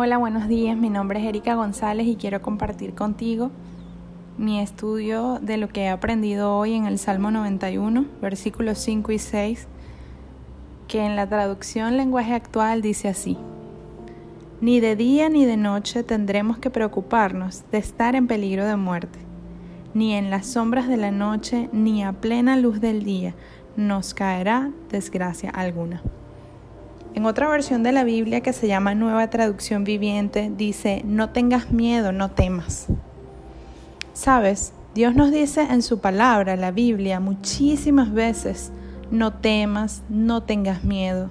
Hola, buenos días. Mi nombre es Erika González y quiero compartir contigo mi estudio de lo que he aprendido hoy en el Salmo 91, versículos 5 y 6, que en la traducción lenguaje actual dice así. Ni de día ni de noche tendremos que preocuparnos de estar en peligro de muerte, ni en las sombras de la noche, ni a plena luz del día nos caerá desgracia alguna. En otra versión de la Biblia que se llama Nueva Traducción Viviente dice, no tengas miedo, no temas. Sabes, Dios nos dice en su palabra, la Biblia, muchísimas veces, no temas, no tengas miedo,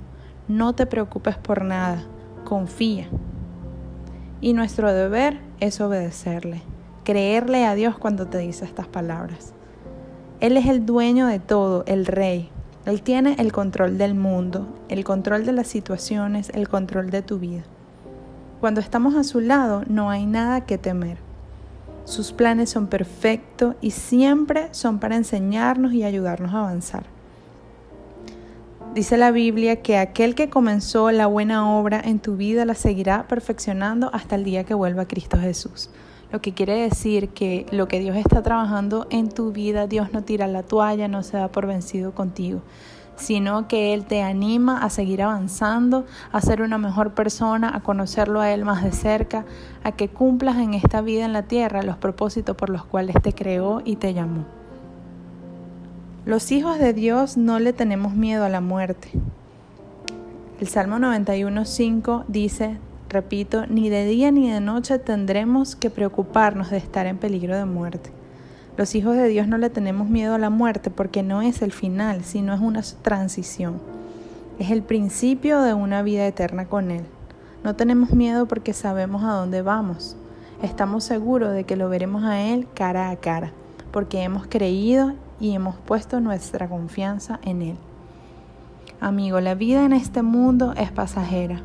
no te preocupes por nada, confía. Y nuestro deber es obedecerle, creerle a Dios cuando te dice estas palabras. Él es el dueño de todo, el rey, él tiene el control del mundo, el control de las situaciones, el control de tu vida. Cuando estamos a su lado no hay nada que temer. Sus planes son perfectos y siempre son para enseñarnos y ayudarnos a avanzar. Dice la Biblia que aquel que comenzó la buena obra en tu vida la seguirá perfeccionando hasta el día que vuelva Cristo Jesús. Lo que quiere decir que lo que Dios está trabajando en tu vida, Dios no tira la toalla, no se da por vencido contigo, sino que Él te anima a seguir avanzando, a ser una mejor persona, a conocerlo a Él más de cerca, a que cumplas en esta vida en la tierra los propósitos por los cuales te creó y te llamó. Los hijos de Dios no le tenemos miedo a la muerte. El Salmo 91.5 dice, Repito, ni de día ni de noche tendremos que preocuparnos de estar en peligro de muerte. Los hijos de Dios no le tenemos miedo a la muerte porque no es el final, sino es una transición. Es el principio de una vida eterna con Él. No tenemos miedo porque sabemos a dónde vamos. Estamos seguros de que lo veremos a Él cara a cara, porque hemos creído y hemos puesto nuestra confianza en Él. Amigo, la vida en este mundo es pasajera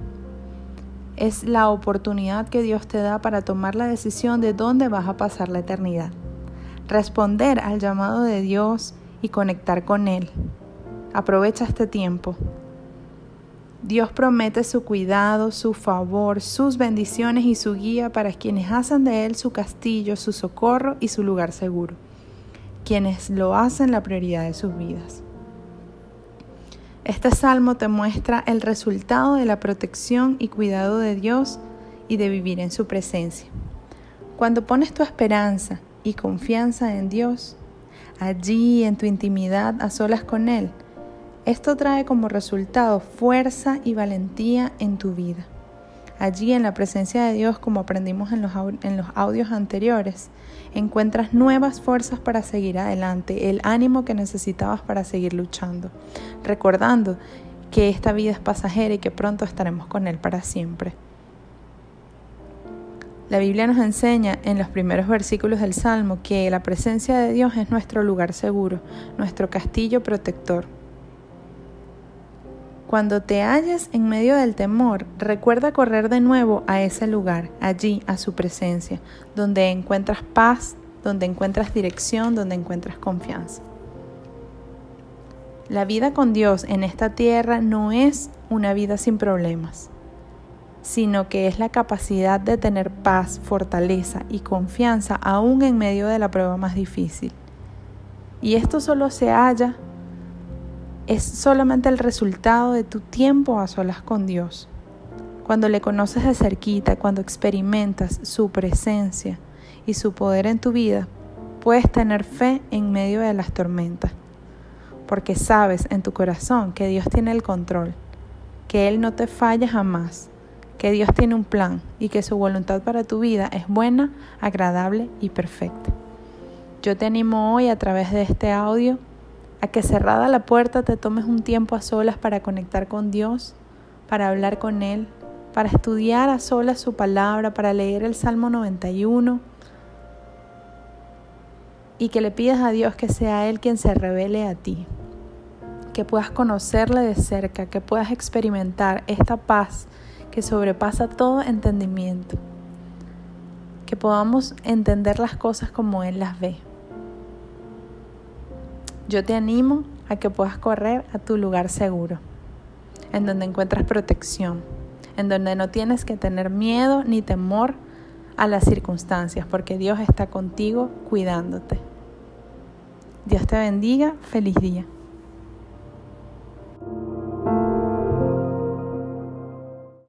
es la oportunidad que Dios te da para tomar la decisión de dónde vas a pasar la eternidad. Responder al llamado de Dios y conectar con Él. Aprovecha este tiempo. Dios promete su cuidado, su favor, sus bendiciones y su guía para quienes hacen de Él su castillo, su socorro y su lugar seguro, quienes lo hacen la prioridad de sus vidas. Este salmo te muestra el resultado de la protección y cuidado de Dios y de vivir en su presencia. Cuando pones tu esperanza y confianza en Dios, allí en tu intimidad a solas con Él, esto trae como resultado fuerza y valentía en tu vida. Allí en la presencia de Dios, como aprendimos en los, en los audios anteriores, encuentras nuevas fuerzas para seguir adelante, el ánimo que necesitabas para seguir luchando, recordando que esta vida es pasajera y que pronto estaremos con Él para siempre. La Biblia nos enseña en los primeros versículos del Salmo que la presencia de Dios es nuestro lugar seguro, nuestro castillo protector. Cuando te halles en medio del temor, recuerda correr de nuevo a ese lugar, allí, a su presencia, donde encuentras paz, donde encuentras dirección, donde encuentras confianza. La vida con Dios en esta tierra no es una vida sin problemas, sino que es la capacidad de tener paz, fortaleza y confianza aún en medio de la prueba más difícil. Y esto solo se halla es solamente el resultado de tu tiempo a solas con Dios. Cuando le conoces de cerquita, cuando experimentas su presencia y su poder en tu vida, puedes tener fe en medio de las tormentas, porque sabes en tu corazón que Dios tiene el control, que Él no te falla jamás, que Dios tiene un plan y que su voluntad para tu vida es buena, agradable y perfecta. Yo te animo hoy a través de este audio a que cerrada la puerta te tomes un tiempo a solas para conectar con Dios, para hablar con Él, para estudiar a solas su palabra, para leer el Salmo 91 y que le pidas a Dios que sea Él quien se revele a ti, que puedas conocerle de cerca, que puedas experimentar esta paz que sobrepasa todo entendimiento, que podamos entender las cosas como Él las ve. Yo te animo a que puedas correr a tu lugar seguro, en donde encuentras protección, en donde no tienes que tener miedo ni temor a las circunstancias, porque Dios está contigo cuidándote. Dios te bendiga, feliz día.